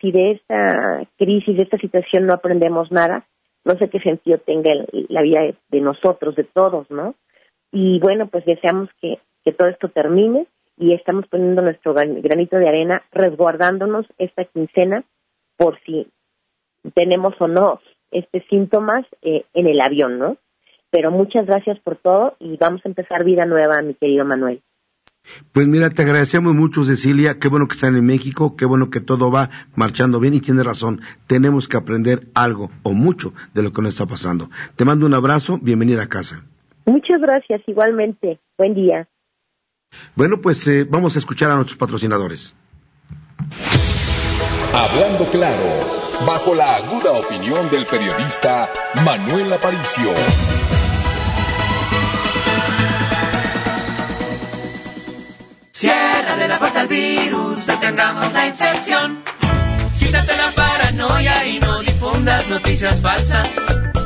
si de esta crisis, de esta situación no aprendemos nada, no sé qué sentido tenga la vida de nosotros, de todos, ¿no? Y bueno, pues deseamos que, que todo esto termine y estamos poniendo nuestro granito de arena, resguardándonos esta quincena por si tenemos o no este síntomas eh, en el avión, ¿no? Pero muchas gracias por todo y vamos a empezar vida nueva, mi querido Manuel. Pues mira, te agradecemos mucho, Cecilia. Qué bueno que están en México, qué bueno que todo va marchando bien y tiene razón. Tenemos que aprender algo o mucho de lo que nos está pasando. Te mando un abrazo, bienvenida a casa. Muchas gracias, igualmente. Buen día. Bueno, pues eh, vamos a escuchar a nuestros patrocinadores. Hablando claro, bajo la aguda opinión del periodista Manuel Aparicio. Ciérrale la puerta al virus, detengamos la infección. Quítate la paranoia y no difundas noticias falsas.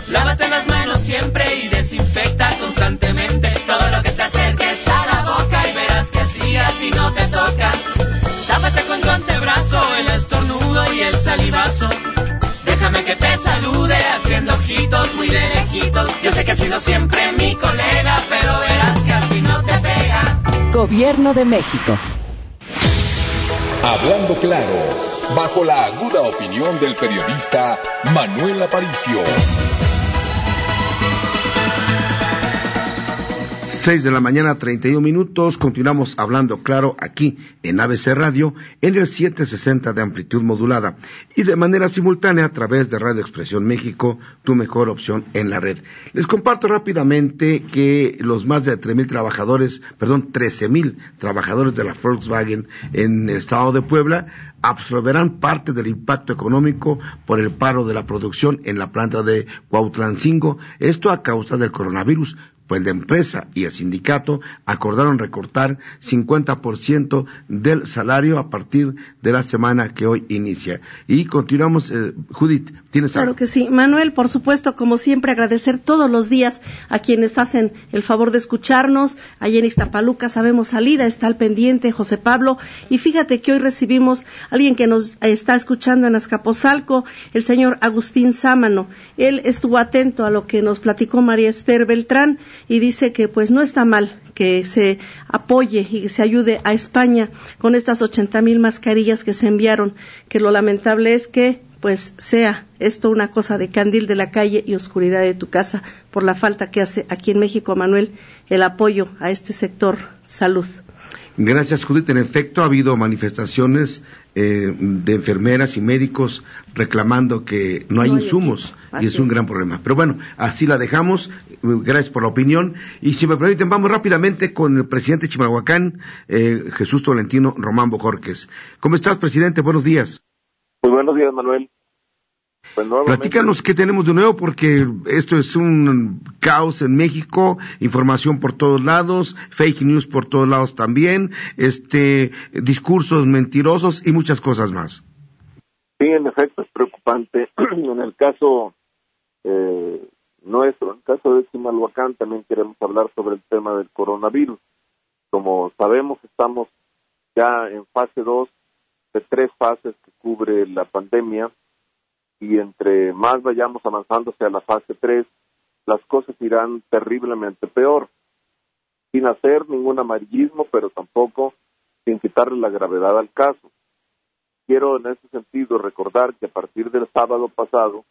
Lávate las manos siempre y desinfecta constantemente todo lo que te acerques a la boca y verás que así así no te toca. Tápate con tu antebrazo el estornudo y el salivazo. Déjame que te salude haciendo ojitos muy de lejitos. Yo sé que has sido siempre mi colega, pero verás que así. Gobierno de México. Hablando claro, bajo la aguda opinión del periodista Manuel Aparicio. 6 de la mañana, 31 minutos. Continuamos hablando claro aquí en ABC Radio en el 760 de amplitud modulada y de manera simultánea a través de Radio Expresión México, tu mejor opción en la red. Les comparto rápidamente que los más de 3.000 trabajadores, perdón, 13.000 trabajadores de la Volkswagen en el estado de Puebla absorberán parte del impacto económico por el paro de la producción en la planta de Cuautlancingo, esto a causa del coronavirus, pues la empresa y el sindicato acordaron recortar 50% del salario a partir de la semana que hoy inicia. Y continuamos, eh, Judith, ¿tienes algo? Claro que sí. Manuel, por supuesto, como siempre, agradecer todos los días a quienes hacen el favor de escucharnos. Allí en Iztapaluca sabemos salida, está al pendiente José Pablo. Y fíjate que hoy recibimos a alguien que nos está escuchando en Azcapotzalco, el señor Agustín Sámano. Él estuvo atento a lo que nos platicó María Esther Beltrán y dice que pues no está mal que se apoye y se ayude a España con estas 80 mil mascarillas que se enviaron, que lo lamentable es que pues sea esto una cosa de candil de la calle y oscuridad de tu casa por la falta que hace aquí en México, Manuel, el apoyo a este sector salud. Gracias, Judith. En efecto, ha habido manifestaciones eh, de enfermeras y médicos reclamando que no hay insumos y es un gran problema. Pero bueno, así la dejamos. Gracias por la opinión. Y si me permiten, vamos rápidamente con el presidente Chimalhuacán, eh, Jesús Tolentino Román Bojorques. ¿Cómo estás, presidente? Buenos días. Muy buenos días, Manuel. Pues Platícanos qué tenemos de nuevo, porque esto es un caos en México, información por todos lados, fake news por todos lados también, este, discursos mentirosos y muchas cosas más. Sí, en efecto, es preocupante. en el caso eh, nuestro, en el caso de Chimalhuacán, también queremos hablar sobre el tema del coronavirus. Como sabemos, estamos ya en fase 2 de tres fases que cubre la pandemia y entre más vayamos avanzando hacia la fase 3, las cosas irán terriblemente peor, sin hacer ningún amarillismo, pero tampoco sin quitarle la gravedad al caso. Quiero en ese sentido recordar que a partir del sábado pasado,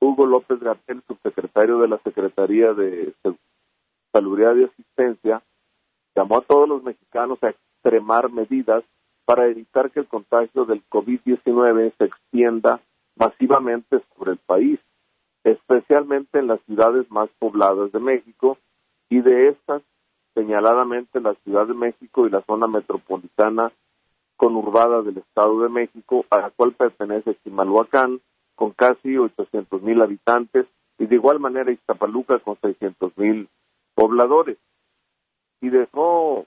Hugo López Gatel, subsecretario de la Secretaría de Salubridad y Asistencia, llamó a todos los mexicanos a extremar medidas para evitar que el contagio del COVID-19 se extienda masivamente sobre el país, especialmente en las ciudades más pobladas de México y de estas señaladamente la Ciudad de México y la zona metropolitana conurbada del Estado de México, a la cual pertenece Chimalhuacán, con casi 800 mil habitantes, y de igual manera Iztapaluca con 600 mil pobladores. Y dejó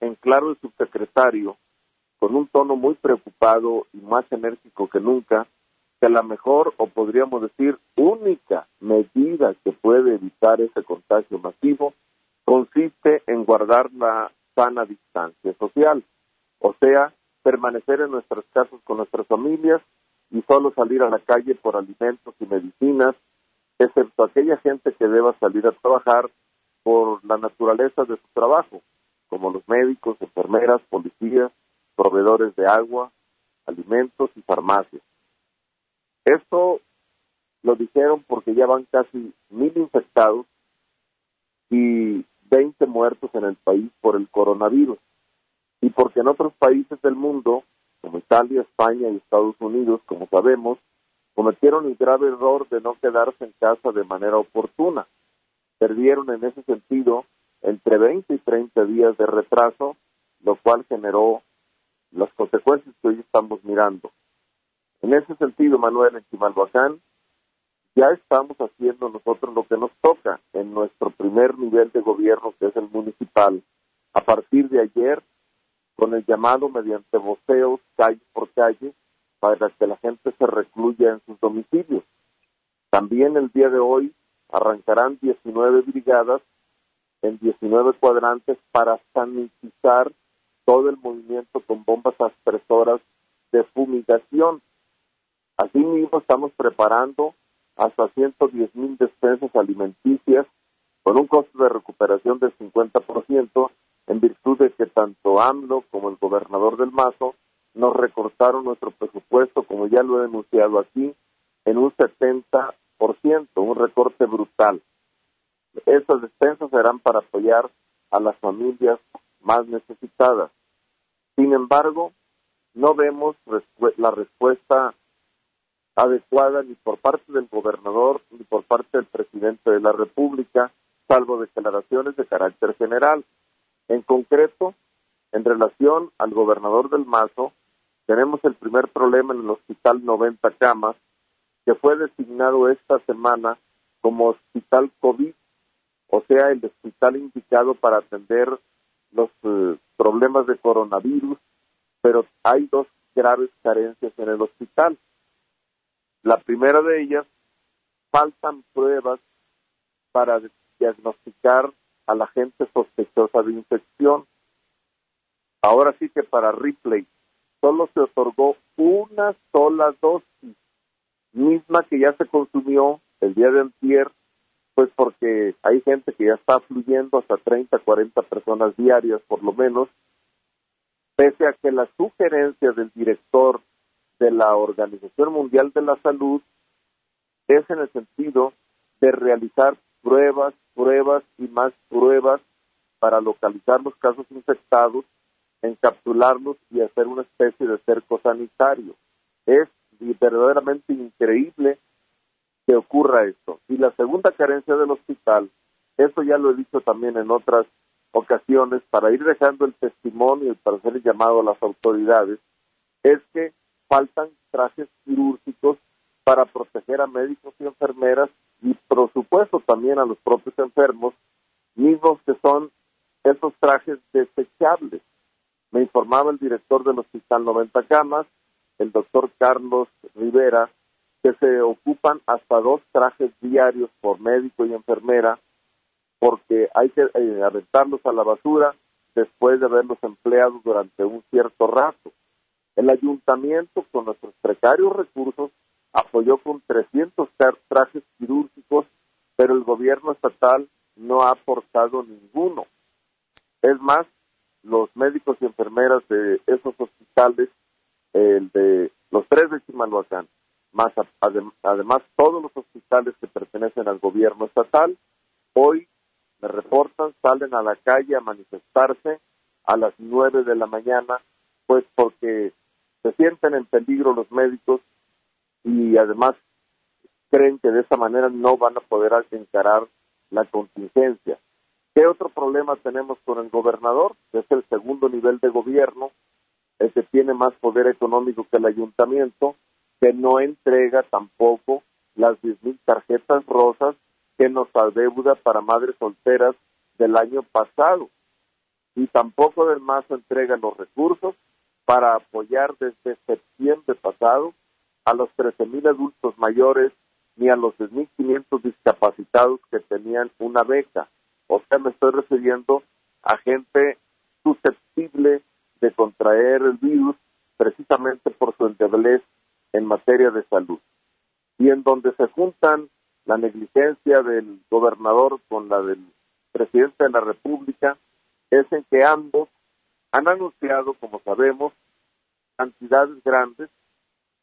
en claro el subsecretario, con un tono muy preocupado y más enérgico que nunca, que la mejor, o podríamos decir única medida que puede evitar ese contagio masivo consiste en guardar la sana distancia social, o sea, permanecer en nuestras casas con nuestras familias y solo salir a la calle por alimentos y medicinas, excepto aquella gente que deba salir a trabajar por la naturaleza de su trabajo, como los médicos, enfermeras, policías, proveedores de agua, alimentos y farmacias. Esto lo dijeron porque ya van casi mil infectados y 20 muertos en el país por el coronavirus. Y porque en otros países del mundo, como Italia, España y Estados Unidos, como sabemos, cometieron el grave error de no quedarse en casa de manera oportuna. Perdieron en ese sentido entre 20 y 30 días de retraso, lo cual generó las consecuencias que hoy estamos mirando. En ese sentido, Manuel, en Chimalhuacán, ya estamos haciendo nosotros lo que nos toca en nuestro primer nivel de gobierno, que es el municipal, a partir de ayer, con el llamado mediante voceos calle por calle, para que la gente se recluya en sus domicilios. También el día de hoy arrancarán 19 brigadas en 19 cuadrantes para sanitizar todo el movimiento con bombas aspresoras de fumigación. Asimismo, estamos preparando hasta 110 mil despensas alimenticias con un costo de recuperación del 50% en virtud de que tanto AMLO como el gobernador del Mazo nos recortaron nuestro presupuesto, como ya lo he denunciado aquí, en un 70%, un recorte brutal. Estas despensas serán para apoyar a las familias más necesitadas. Sin embargo, no vemos la respuesta adecuada ni por parte del gobernador ni por parte del presidente de la República, salvo declaraciones de carácter general. En concreto, en relación al gobernador del Mazo, tenemos el primer problema en el Hospital 90 Camas, que fue designado esta semana como Hospital COVID, o sea, el hospital indicado para atender los eh, problemas de coronavirus, pero hay dos graves carencias en el hospital. La primera de ellas, faltan pruebas para diagnosticar a la gente sospechosa de infección. Ahora sí que para Ripley solo se otorgó una sola dosis, misma que ya se consumió el día de antier, pues porque hay gente que ya está fluyendo hasta 30, 40 personas diarias por lo menos, pese a que la sugerencia del director de la Organización Mundial de la Salud es en el sentido de realizar pruebas, pruebas y más pruebas para localizar los casos infectados, encapsularlos y hacer una especie de cerco sanitario. Es verdaderamente increíble que ocurra esto. Y la segunda carencia del hospital, eso ya lo he dicho también en otras ocasiones, para ir dejando el testimonio y para hacer el llamado a las autoridades, es que faltan trajes quirúrgicos para proteger a médicos y enfermeras y por supuesto también a los propios enfermos, mismos que son esos trajes desechables. Me informaba el director del Hospital 90 Camas, el doctor Carlos Rivera, que se ocupan hasta dos trajes diarios por médico y enfermera, porque hay que eh, a la basura después de haberlos empleado durante un cierto rato. El ayuntamiento, con nuestros precarios recursos, apoyó con 300 trajes quirúrgicos, pero el gobierno estatal no ha aportado ninguno. Es más, los médicos y enfermeras de esos hospitales, el de los tres de Chimalhuacán, más además todos los hospitales que pertenecen al gobierno estatal, hoy me reportan, salen a la calle a manifestarse a las nueve de la mañana, pues porque se sienten en peligro los médicos y además creen que de esa manera no van a poder encarar la contingencia. ¿Qué otro problema tenemos con el gobernador? Es el segundo nivel de gobierno, el que tiene más poder económico que el ayuntamiento, que no entrega tampoco las 10.000 tarjetas rosas que nos adeuda para madres solteras del año pasado. Y tampoco del MASO entrega los recursos para apoyar desde septiembre pasado a los 13.000 adultos mayores ni a los 10.500 discapacitados que tenían una beca. O sea, me estoy refiriendo a gente susceptible de contraer el virus precisamente por su endeblez en materia de salud. Y en donde se juntan la negligencia del gobernador con la del presidente de la República, es en que ambos han anunciado, como sabemos, cantidades grandes,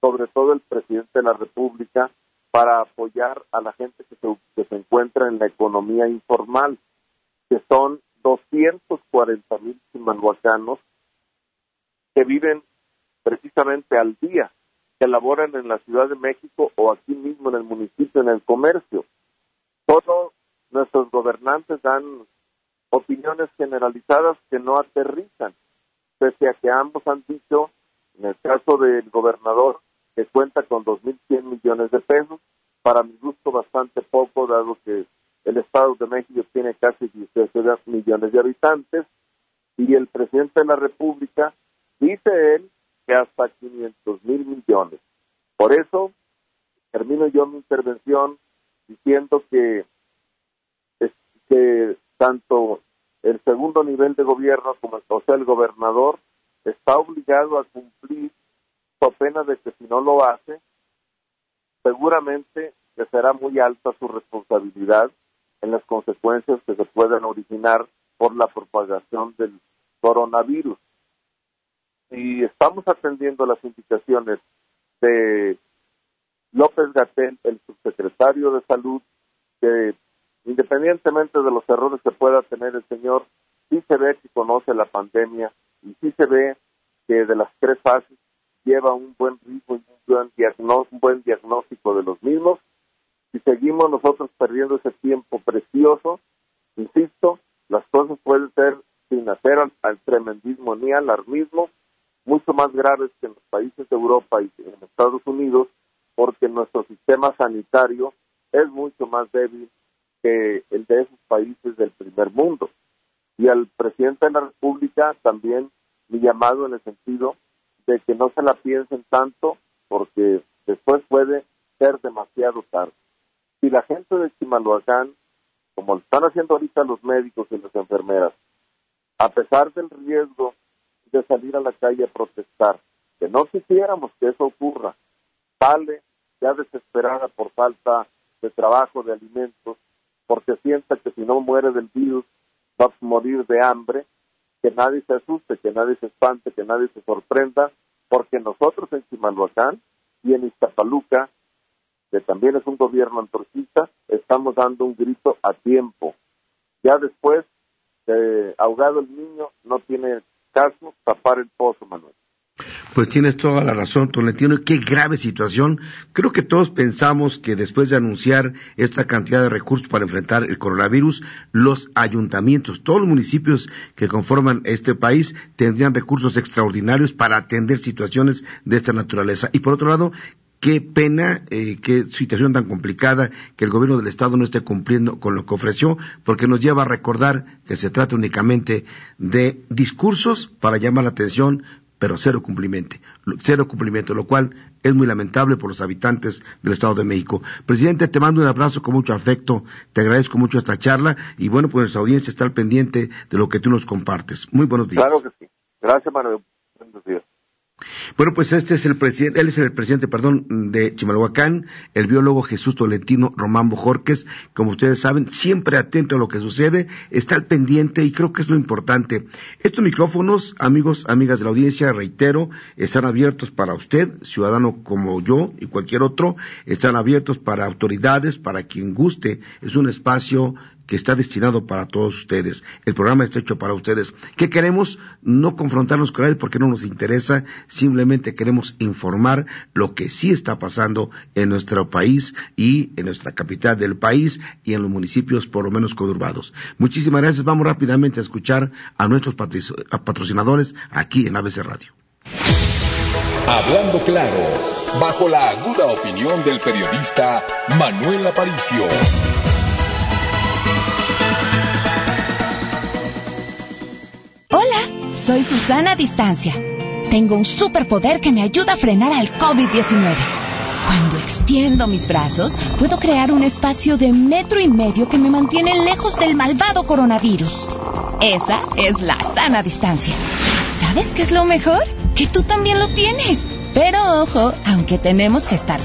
sobre todo el presidente de la República, para apoyar a la gente que se, que se encuentra en la economía informal, que son 240 mil chimalhuacanos que viven precisamente al día, que laboran en la Ciudad de México o aquí mismo en el municipio, en el comercio. Todos nuestros gobernantes dan opiniones generalizadas que no aterrizan, pese a que ambos han dicho, en el caso del gobernador, que cuenta con 2.100 millones de pesos, para mi gusto bastante poco, dado que el Estado de México tiene casi 16 millones de habitantes, y el presidente de la República dice él que hasta 500 mil millones. Por eso, termino yo mi intervención diciendo que, que tanto el segundo nivel de gobierno como o sea, el gobernador está obligado a cumplir su pena de que si no lo hace, seguramente que será muy alta su responsabilidad en las consecuencias que se puedan originar por la propagación del coronavirus. Y estamos atendiendo las indicaciones de López Gatel, el subsecretario de Salud, que independientemente de los errores que pueda tener el señor, sí se ve que conoce la pandemia y sí se ve que de las tres fases lleva un buen ritmo y un buen, diagnóstico, de los mismos. Si seguimos nosotros perdiendo ese tiempo precioso, insisto, las cosas pueden ser sin hacer al, tremendismo ni alarmismo, mucho más graves que en los países de Europa y en Estados Unidos, porque nuestro sistema sanitario es mucho más débil el de esos países del primer mundo. Y al presidente de la República también mi llamado en el sentido de que no se la piensen tanto porque después puede ser demasiado tarde. Si la gente de Chimalhuacán, como lo están haciendo ahorita los médicos y las enfermeras, a pesar del riesgo de salir a la calle a protestar, que no quisiéramos que eso ocurra, sale ya desesperada por falta de trabajo, de alimentos, porque sienta que si no muere del virus va a morir de hambre, que nadie se asuste, que nadie se espante, que nadie se sorprenda, porque nosotros en Chimalhuacán y en Iztapaluca, que también es un gobierno antorchista, estamos dando un grito a tiempo. Ya después, de ahogado el niño, no tiene caso tapar el pozo, Manuel. Pues tienes toda la razón, Tolentino. Qué grave situación. Creo que todos pensamos que después de anunciar esta cantidad de recursos para enfrentar el coronavirus, los ayuntamientos, todos los municipios que conforman este país tendrían recursos extraordinarios para atender situaciones de esta naturaleza. Y por otro lado, qué pena, eh, qué situación tan complicada que el gobierno del Estado no esté cumpliendo con lo que ofreció, porque nos lleva a recordar que se trata únicamente de discursos para llamar la atención, pero cero cumplimiento, cero cumplimiento, lo cual es muy lamentable por los habitantes del Estado de México. Presidente, te mando un abrazo con mucho afecto, te agradezco mucho esta charla y bueno, pues nuestra audiencia está al pendiente de lo que tú nos compartes. Muy buenos días. Claro que sí. Gracias, Manuel. Bueno, pues este es el presidente, él es el presidente, perdón, de Chimalhuacán, el biólogo Jesús Tolentino Román Bojorques, como ustedes saben, siempre atento a lo que sucede, está al pendiente y creo que es lo importante. Estos micrófonos, amigos, amigas de la audiencia, reitero, están abiertos para usted, ciudadano como yo y cualquier otro, están abiertos para autoridades, para quien guste, es un espacio que está destinado para todos ustedes. El programa está hecho para ustedes. ¿Qué queremos? No confrontarnos con nadie porque no nos interesa, simplemente queremos informar lo que sí está pasando en nuestro país y en nuestra capital del país y en los municipios por lo menos conurbados. Muchísimas gracias. Vamos rápidamente a escuchar a nuestros patrocinadores aquí en ABC Radio. Hablando claro, bajo la aguda opinión del periodista Manuel Aparicio. Soy Susana Distancia. Tengo un superpoder que me ayuda a frenar al COVID-19. Cuando extiendo mis brazos, puedo crear un espacio de metro y medio que me mantiene lejos del malvado coronavirus. Esa es la sana distancia. ¿Sabes qué es lo mejor? que tú también lo tienes. Pero ojo, aunque tenemos que estar